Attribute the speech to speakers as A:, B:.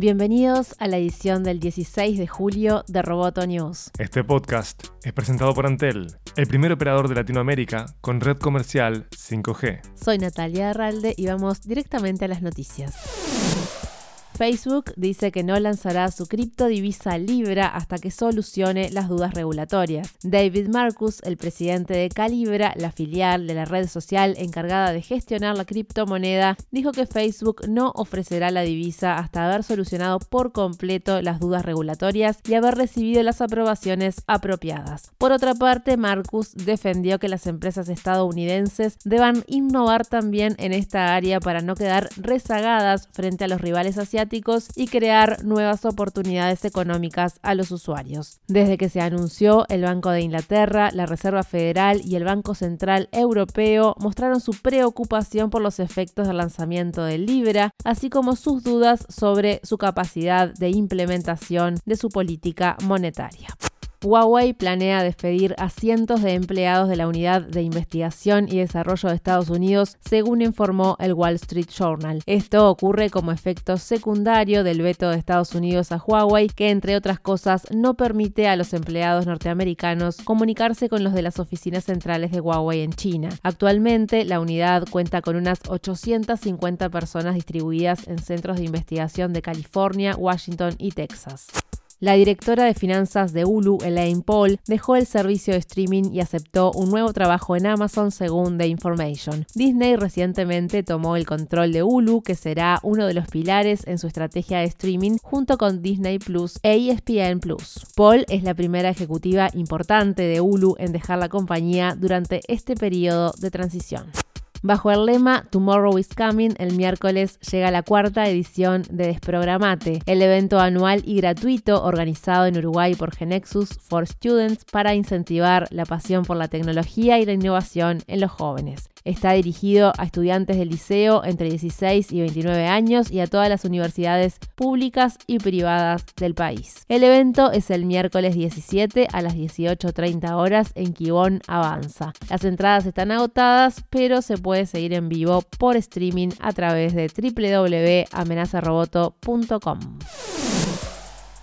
A: Bienvenidos a la edición del 16 de julio de Roboto News.
B: Este podcast es presentado por Antel, el primer operador de Latinoamérica con red comercial 5G.
A: Soy Natalia Arralde y vamos directamente a las noticias. Facebook dice que no lanzará su criptodivisa Libra hasta que solucione las dudas regulatorias. David Marcus, el presidente de Calibra, la filial de la red social encargada de gestionar la criptomoneda, dijo que Facebook no ofrecerá la divisa hasta haber solucionado por completo las dudas regulatorias y haber recibido las aprobaciones apropiadas. Por otra parte, Marcus defendió que las empresas estadounidenses deban innovar también en esta área para no quedar rezagadas frente a los rivales asiáticos y crear nuevas oportunidades económicas a los usuarios. Desde que se anunció, el Banco de Inglaterra, la Reserva Federal y el Banco Central Europeo mostraron su preocupación por los efectos del lanzamiento del Libra, así como sus dudas sobre su capacidad de implementación de su política monetaria. Huawei planea despedir a cientos de empleados de la Unidad de Investigación y Desarrollo de Estados Unidos, según informó el Wall Street Journal. Esto ocurre como efecto secundario del veto de Estados Unidos a Huawei, que entre otras cosas no permite a los empleados norteamericanos comunicarse con los de las oficinas centrales de Huawei en China. Actualmente, la unidad cuenta con unas 850 personas distribuidas en centros de investigación de California, Washington y Texas. La directora de finanzas de Hulu, Elaine Paul, dejó el servicio de streaming y aceptó un nuevo trabajo en Amazon según The Information. Disney recientemente tomó el control de Hulu, que será uno de los pilares en su estrategia de streaming junto con Disney Plus e ESPN Plus. Paul es la primera ejecutiva importante de Hulu en dejar la compañía durante este periodo de transición. Bajo el lema Tomorrow is Coming, el miércoles llega la cuarta edición de Desprogramate, el evento anual y gratuito organizado en Uruguay por Genexus for Students para incentivar la pasión por la tecnología y la innovación en los jóvenes. Está dirigido a estudiantes del liceo entre 16 y 29 años y a todas las universidades públicas y privadas del país. El evento es el miércoles 17 a las 18.30 horas en Quibón Avanza. Las entradas están agotadas, pero se puede seguir en vivo por streaming a través de www.amenazaroboto.com.